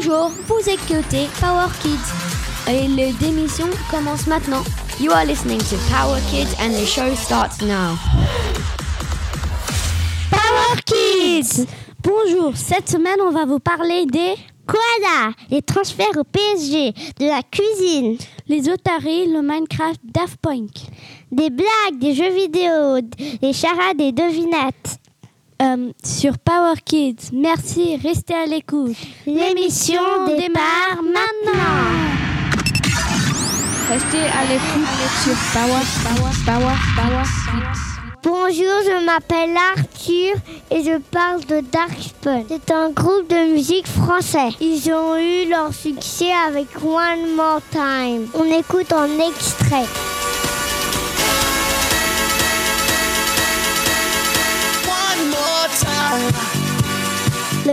Bonjour, vous écoutez Power Kids et le démission commence maintenant. You are listening to Power Kids and the show starts now. Power Kids Bonjour, cette semaine on va vous parler des Koala, les transferts au PSG, de la cuisine, les otaries, le Minecraft Daft Punk, des blagues, des jeux vidéo, des charades et devinettes. Euh, sur Power Kids. Merci, restez à l'écoute. L'émission démarre maintenant. Restez à l'écoute sur Power, Power, Power, Power Kids. Bonjour, je m'appelle Arthur et je parle de Dark Fun. C'est un groupe de musique français. Ils ont eu leur succès avec One More Time. On écoute en extrait.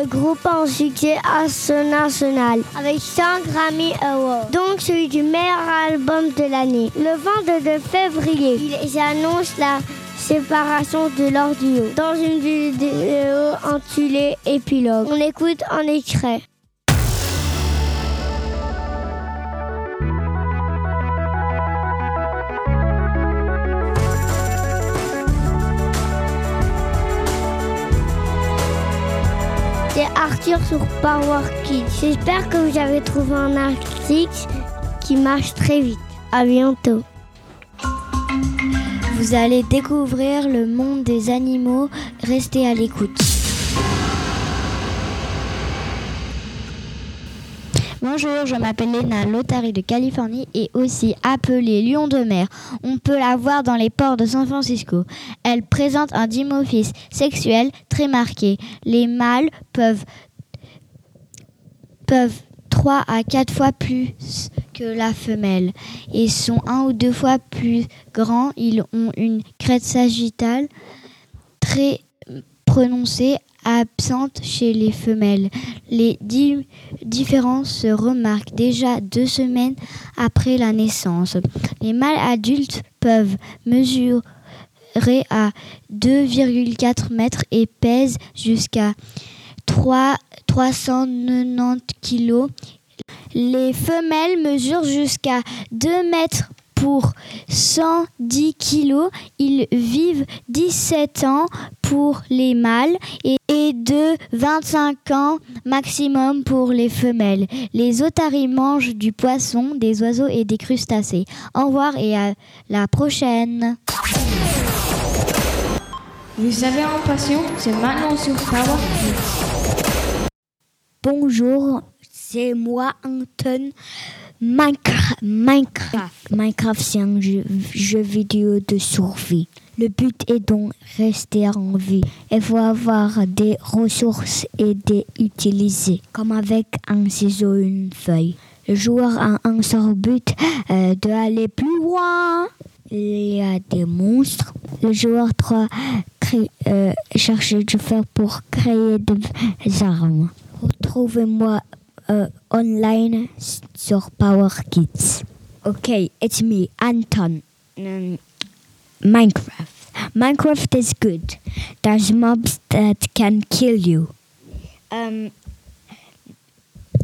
Le groupe a un succès international avec 100 Grammy Awards, donc celui du meilleur album de l'année. Le 22 février, ils annoncent la séparation de leur duo dans une vidéo intitulée Épilogue. On écoute en extrait. Sur Power Kids. J'espère que vous avez trouvé un article qui marche très vite. À bientôt. Vous allez découvrir le monde des animaux. Restez à l'écoute. Bonjour, je m'appelle Lena Lotari de Californie et aussi appelée lion de mer. On peut la voir dans les ports de San Francisco. Elle présente un dimorphisme sexuel très marqué. Les mâles peuvent peuvent 3 à 4 fois plus que la femelle et sont un ou deux fois plus grands. Ils ont une crête sagittale très prononcée absente chez les femelles. Les di différences se remarquent déjà deux semaines après la naissance. Les mâles adultes peuvent mesurer à 2,4 mètres et pèsent jusqu'à 3 390 kg. Les femelles mesurent jusqu'à 2 mètres pour 110 kg. Ils vivent 17 ans pour les mâles et de 25 ans maximum pour les femelles. Les otaries mangent du poisson, des oiseaux et des crustacés. Au revoir et à la prochaine. Vous avez un passion, c'est maintenant sur Power Bonjour, c'est moi Anton. Minecraft, Minecraft, c'est un jeu, vidéo de survie. Le but est donc rester en vie. Il faut avoir des ressources et les utiliser, comme avec un ciseau et une feuille. Le joueur a un seul but euh, d'aller plus loin. Il y a des monstres. Le joueur doit euh, chercher du fer pour créer des armes. Retrouvez-moi uh, online sur Power Kids. Okay, it's me, Anton. Um, Minecraft. Minecraft is good. There's mobs that can kill you. Um,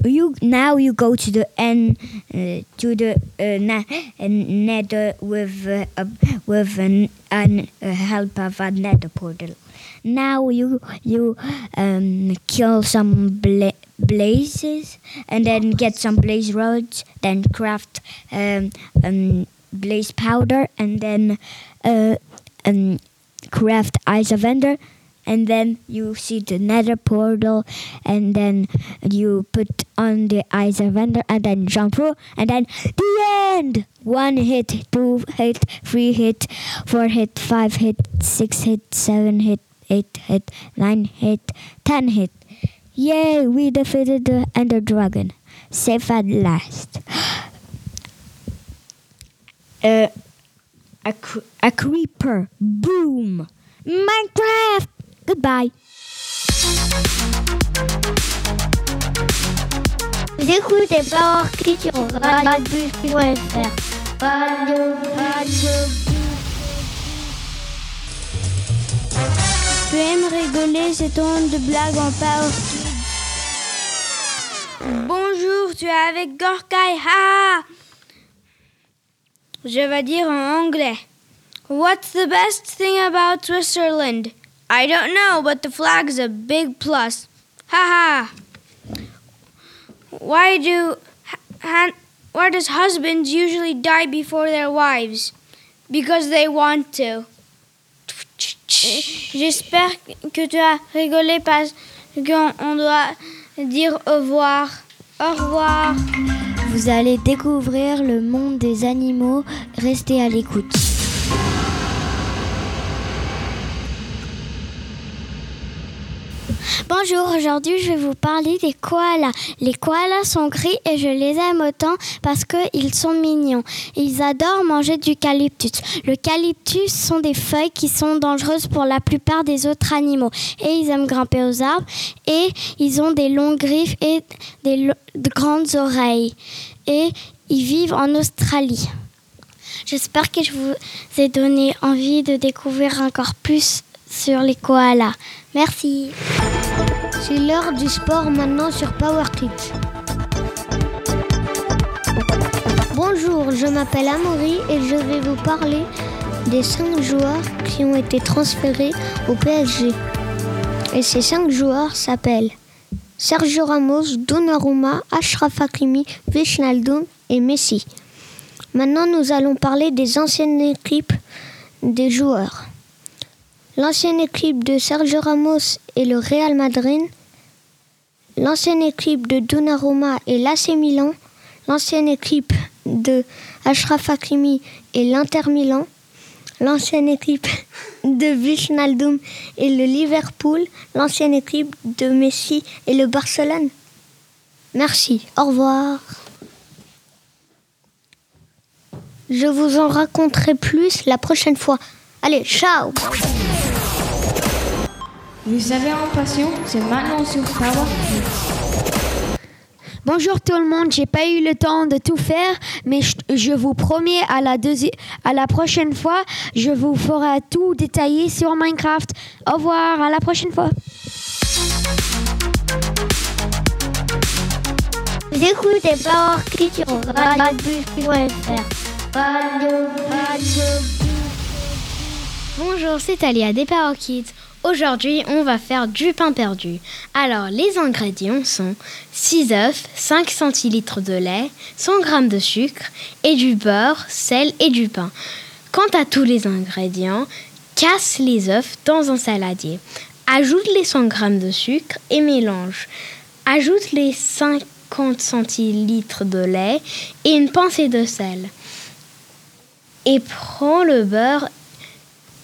you now you go to the end uh, to the uh, na- nether with uh, with an, an help of a nether portal. Now you you um, kill some bla- blazes and then get some blaze rods, then craft um, um, blaze powder, and then uh, um, craft ice of ender. And then you see the nether portal, and then you put on the eyes of ender, and then jump through, and then the end! One hit, two hit, three hit, four hit, five hit, six hit, seven hit, 8 hit, 9 hit, 10 hit. Yay, we defeated the Ender Dragon. Safe at last. Uh, a, a creeper. Boom. Minecraft. Goodbye. Vous écoutez Power Radio.fr. Radio, radio. Tu aimes rigoler, c'est ton de blague en Power Bonjour, tu es avec Gorkai. Ha! Je vais dire en anglais. What's the best thing about Switzerland? I don't know, but the flag's a big plus. Ha ha! Why do why does husbands usually die before their wives? Because they want to. J'espère que tu as rigolé parce qu'on doit dire au revoir. Au revoir. Vous allez découvrir le monde des animaux. Restez à l'écoute. Bonjour, aujourd'hui je vais vous parler des koalas. Les koalas sont gris et je les aime autant parce qu'ils sont mignons. Ils adorent manger du eucalyptus. L'eucalyptus sont des feuilles qui sont dangereuses pour la plupart des autres animaux. Et ils aiment grimper aux arbres et ils ont des longues griffes et des grandes oreilles. Et ils vivent en Australie. J'espère que je vous ai donné envie de découvrir encore plus sur les koalas. Merci. C'est l'heure du sport maintenant sur Power Kids. Bonjour, je m'appelle Amaury et je vais vous parler des 5 joueurs qui ont été transférés au PSG. Et ces 5 joueurs s'appellent Sergio Ramos, Donnarumma, Ashraf Hakimi, Wijnaldum et Messi. Maintenant, nous allons parler des anciennes équipes des joueurs. L'ancienne équipe de Sergio Ramos est le Real Madrid. L'ancienne équipe de Donnarumma est l'AC Milan. L'ancienne équipe de Ashraf Hakimi est l'Inter Milan. L'ancienne équipe de Wijnaldum est le Liverpool. L'ancienne équipe de Messi est le Barcelone. Merci. Au revoir. Je vous en raconterai plus la prochaine fois. Allez, ciao Vous savez en passion, c'est maintenant sur Power Kids. Bonjour tout le monde, j'ai pas eu le temps de tout faire, mais je, je vous promets à la, à la prochaine fois, je vous ferai tout détaillé sur Minecraft. Au revoir, à la prochaine fois. Vous écoutez Power Kids sur radio. Bonjour, c'est Alia des Power Kids. Aujourd'hui, on va faire du pain perdu. Alors, les ingrédients sont 6 œufs, 5 centilitres de lait, 100 g de sucre et du beurre, sel et du pain. Quant à tous les ingrédients, casse les œufs dans un saladier. Ajoute les 100 g de sucre et mélange. Ajoute les 50 centilitres de lait et une pincée de sel. Et prends le beurre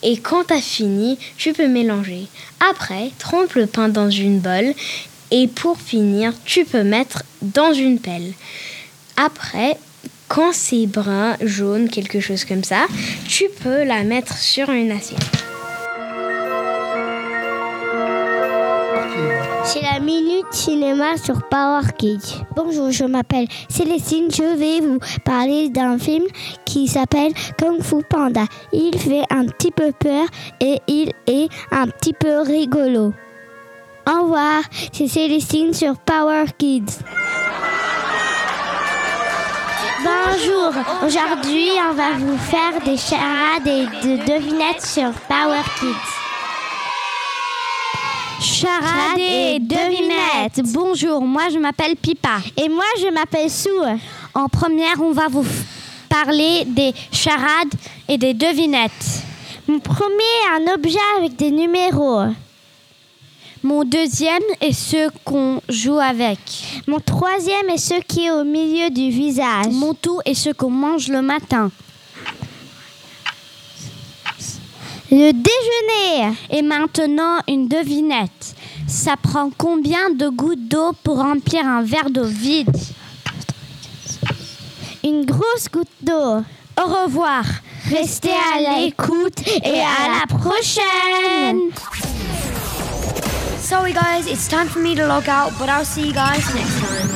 et quand tu as fini, tu peux mélanger. Après, trempe le pain dans une bolle et pour finir, tu peux mettre dans une pelle. Après, quand c'est brun, jaune, quelque chose comme ça, tu peux la mettre sur une assiette. C'est la minute cinéma sur Power Kids. Bonjour, je m'appelle Célestine. Je vais vous parler d'un film qui s'appelle Kung Fu Panda. Il fait un petit peu peur et il est un petit peu rigolo. Au revoir, c'est Célestine sur Power Kids. Bonjour, aujourd'hui on va vous faire des charades et de devinettes sur Power Kids. Charade et devinettes. Bonjour, moi je m'appelle Pipa. Et moi je m'appelle Sue. En première, on va vous parler des charades et des devinettes. Mon premier est un objet avec des numéros. Mon deuxième est ceux qu'on joue avec. Mon troisième est ce qui est au milieu du visage. Mon tout est ce qu'on mange le matin. Le déjeuner. Et maintenant, une devinette. Ça prend combien de gouttes d'eau pour remplir un verre d'eau vide? Une grosse goutte d'eau. Au revoir. Restez à l'écoute et à la prochaine. Sorry guys, it's time for me to log out, but I'll see you guys next time.